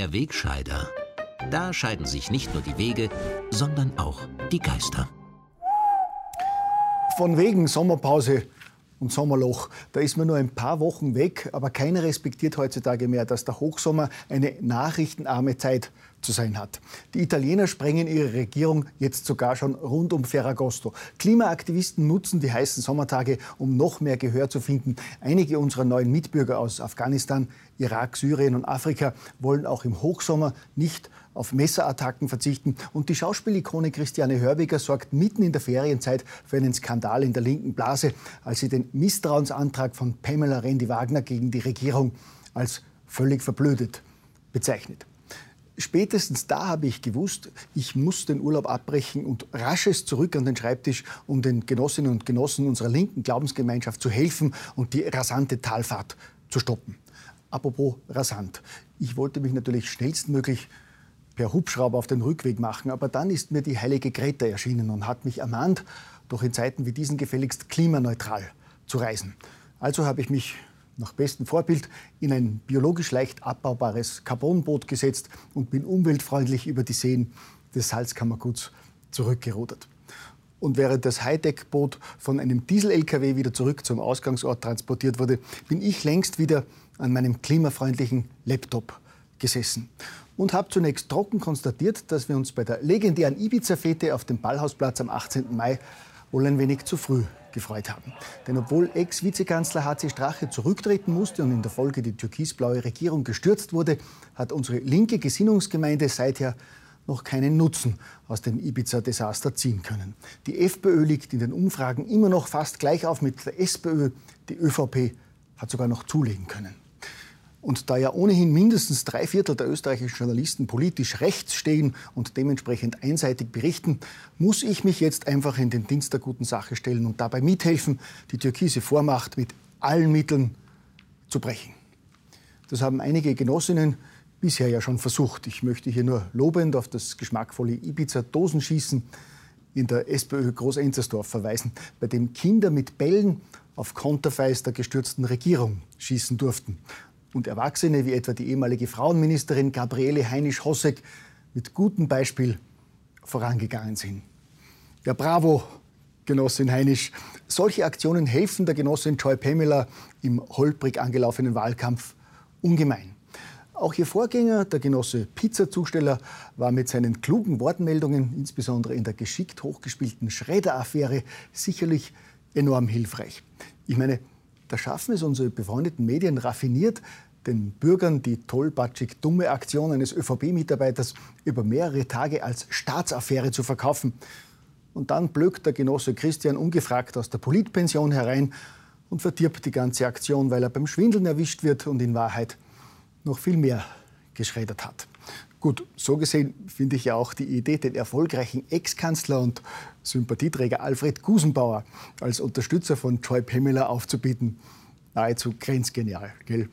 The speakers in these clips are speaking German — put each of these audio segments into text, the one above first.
der Wegscheider. Da scheiden sich nicht nur die Wege, sondern auch die Geister. Von wegen Sommerpause und Sommerloch. Da ist man nur ein paar Wochen weg, aber keiner respektiert heutzutage mehr, dass der Hochsommer eine nachrichtenarme Zeit zu sein hat. Die Italiener sprengen ihre Regierung jetzt sogar schon rund um Ferragosto. Klimaaktivisten nutzen die heißen Sommertage, um noch mehr Gehör zu finden. Einige unserer neuen Mitbürger aus Afghanistan, Irak, Syrien und Afrika wollen auch im Hochsommer nicht auf Messerattacken verzichten. Und die Schauspielikone Christiane Hörbiger sorgt mitten in der Ferienzeit für einen Skandal in der linken Blase, als sie den Misstrauensantrag von Pamela Rendi-Wagner gegen die Regierung als völlig verblödet bezeichnet. Spätestens da habe ich gewusst, ich muss den Urlaub abbrechen und rasches zurück an den Schreibtisch, um den Genossinnen und Genossen unserer linken Glaubensgemeinschaft zu helfen und die rasante Talfahrt zu stoppen. Apropos rasant. Ich wollte mich natürlich schnellstmöglich per Hubschrauber auf den Rückweg machen. Aber dann ist mir die heilige Greta erschienen und hat mich ermahnt, doch in Zeiten wie diesen gefälligst klimaneutral zu reisen. Also habe ich mich nach bestem Vorbild in ein biologisch leicht abbaubares Carbonboot gesetzt und bin umweltfreundlich über die Seen des Salzkammerguts zurückgerudert. Und während das Hightech-Boot von einem Diesel-LKW wieder zurück zum Ausgangsort transportiert wurde, bin ich längst wieder an meinem klimafreundlichen Laptop gesessen und habe zunächst trocken konstatiert, dass wir uns bei der legendären Ibiza-Fete auf dem Ballhausplatz am 18. Mai wohl ein wenig zu früh gefreut haben. Denn obwohl Ex-Vizekanzler HC Strache zurücktreten musste und in der Folge die türkisblaue Regierung gestürzt wurde, hat unsere linke Gesinnungsgemeinde seither noch keinen Nutzen aus dem Ibiza-Desaster ziehen können. Die FPÖ liegt in den Umfragen immer noch fast gleich auf mit der SPÖ. Die ÖVP hat sogar noch zulegen können. Und da ja ohnehin mindestens drei Viertel der österreichischen Journalisten politisch rechts stehen und dementsprechend einseitig berichten, muss ich mich jetzt einfach in den Dienst der guten Sache stellen und dabei mithelfen, die türkise Vormacht mit allen Mitteln zu brechen. Das haben einige Genossinnen bisher ja schon versucht. Ich möchte hier nur lobend auf das geschmackvolle Ibiza-Dosenschießen in der SPÖ Groß-Enzersdorf verweisen, bei dem Kinder mit Bällen auf Konterfeis der gestürzten Regierung schießen durften und Erwachsene wie etwa die ehemalige Frauenministerin Gabriele Heinisch-Hossek mit gutem Beispiel vorangegangen sind. Ja, bravo, Genossin Heinisch. Solche Aktionen helfen der Genossin Joy Pamela im holprig angelaufenen Wahlkampf ungemein. Auch ihr Vorgänger, der Genosse Pizzazusteller, war mit seinen klugen Wortmeldungen, insbesondere in der geschickt hochgespielten Schredder-Affäre, sicherlich enorm hilfreich. Ich meine, da schaffen es unsere befreundeten Medien raffiniert, den Bürgern die tollpatschig dumme Aktion eines ÖVP-Mitarbeiters über mehrere Tage als Staatsaffäre zu verkaufen. Und dann blökt der Genosse Christian ungefragt aus der Politpension herein und verdirbt die ganze Aktion, weil er beim Schwindeln erwischt wird und in Wahrheit noch viel mehr geschreddert hat. Gut, so gesehen finde ich ja auch die Idee, den erfolgreichen Ex-Kanzler und Sympathieträger Alfred Gusenbauer als Unterstützer von Joy Pamela aufzubieten, nahezu grenzgenial. Gell?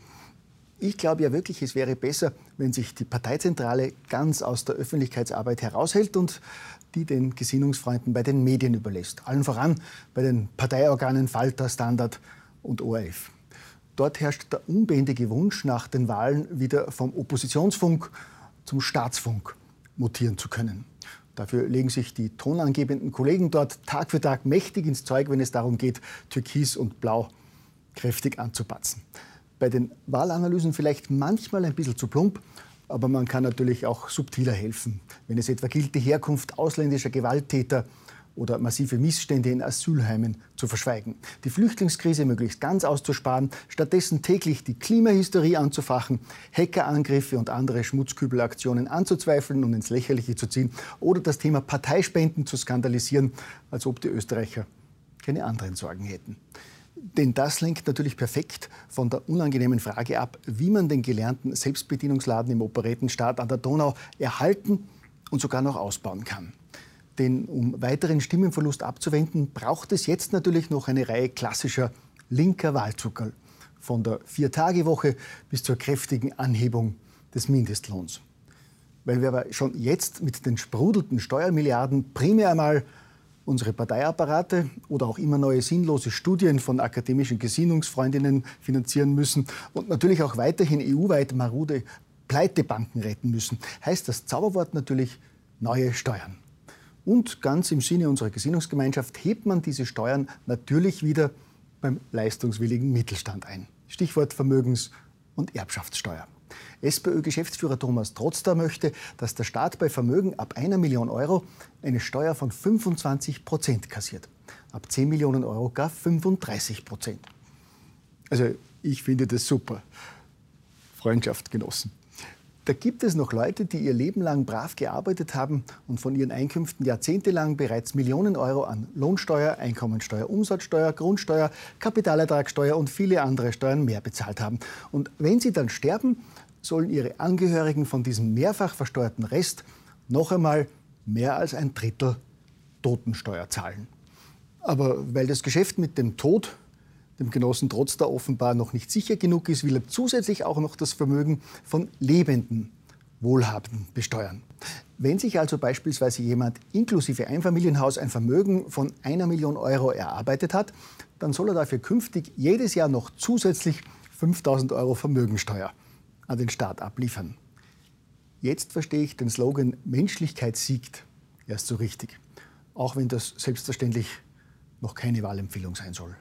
Ich glaube ja wirklich, es wäre besser, wenn sich die Parteizentrale ganz aus der Öffentlichkeitsarbeit heraushält und die den Gesinnungsfreunden bei den Medien überlässt. Allen voran bei den Parteiorganen Falter, Standard und ORF. Dort herrscht der unbändige Wunsch, nach den Wahlen wieder vom Oppositionsfunk zum Staatsfunk mutieren zu können. Dafür legen sich die tonangebenden Kollegen dort Tag für Tag mächtig ins Zeug, wenn es darum geht, Türkis und Blau kräftig anzupatzen. Bei den Wahlanalysen vielleicht manchmal ein bisschen zu plump, aber man kann natürlich auch subtiler helfen. Wenn es etwa gilt, die Herkunft ausländischer Gewalttäter oder massive Missstände in Asylheimen zu verschweigen, die Flüchtlingskrise möglichst ganz auszusparen, stattdessen täglich die Klimahysterie anzufachen, Hackerangriffe und andere Schmutzkübelaktionen anzuzweifeln und ins Lächerliche zu ziehen oder das Thema Parteispenden zu skandalisieren, als ob die Österreicher keine anderen Sorgen hätten. Denn das lenkt natürlich perfekt von der unangenehmen Frage ab, wie man den gelernten Selbstbedienungsladen im Operettenstaat an der Donau erhalten und sogar noch ausbauen kann. Denn um weiteren Stimmenverlust abzuwenden, braucht es jetzt natürlich noch eine Reihe klassischer linker Wahlzuckerl. Von der Vier-Tage-Woche bis zur kräftigen Anhebung des Mindestlohns. Weil wir aber schon jetzt mit den sprudelnden Steuermilliarden primär einmal unsere Parteiapparate oder auch immer neue sinnlose Studien von akademischen Gesinnungsfreundinnen finanzieren müssen und natürlich auch weiterhin EU-weit marode Pleitebanken retten müssen, heißt das Zauberwort natürlich neue Steuern. Und ganz im Sinne unserer Gesinnungsgemeinschaft hebt man diese Steuern natürlich wieder beim leistungswilligen Mittelstand ein. Stichwort Vermögens- und Erbschaftssteuer. SPÖ-Geschäftsführer Thomas Trotzter möchte, dass der Staat bei Vermögen ab einer Million Euro eine Steuer von 25 Prozent kassiert. Ab 10 Millionen Euro gar 35 Prozent. Also ich finde das super. Freundschaft genossen. Da gibt es noch Leute, die ihr Leben lang brav gearbeitet haben und von ihren Einkünften jahrzehntelang bereits Millionen Euro an Lohnsteuer, Einkommensteuer, Umsatzsteuer, Grundsteuer, Kapitalertragssteuer und viele andere Steuern mehr bezahlt haben. Und wenn sie dann sterben, sollen ihre Angehörigen von diesem mehrfach versteuerten Rest noch einmal mehr als ein Drittel Totensteuer zahlen. Aber weil das Geschäft mit dem Tod dem Genossen trotz der offenbar noch nicht sicher genug ist, will er zusätzlich auch noch das Vermögen von lebenden Wohlhabenden besteuern. Wenn sich also beispielsweise jemand inklusive Einfamilienhaus ein Vermögen von einer Million Euro erarbeitet hat, dann soll er dafür künftig jedes Jahr noch zusätzlich 5000 Euro Vermögensteuer an den Staat abliefern. Jetzt verstehe ich den Slogan Menschlichkeit siegt erst so richtig, auch wenn das selbstverständlich noch keine Wahlempfehlung sein soll.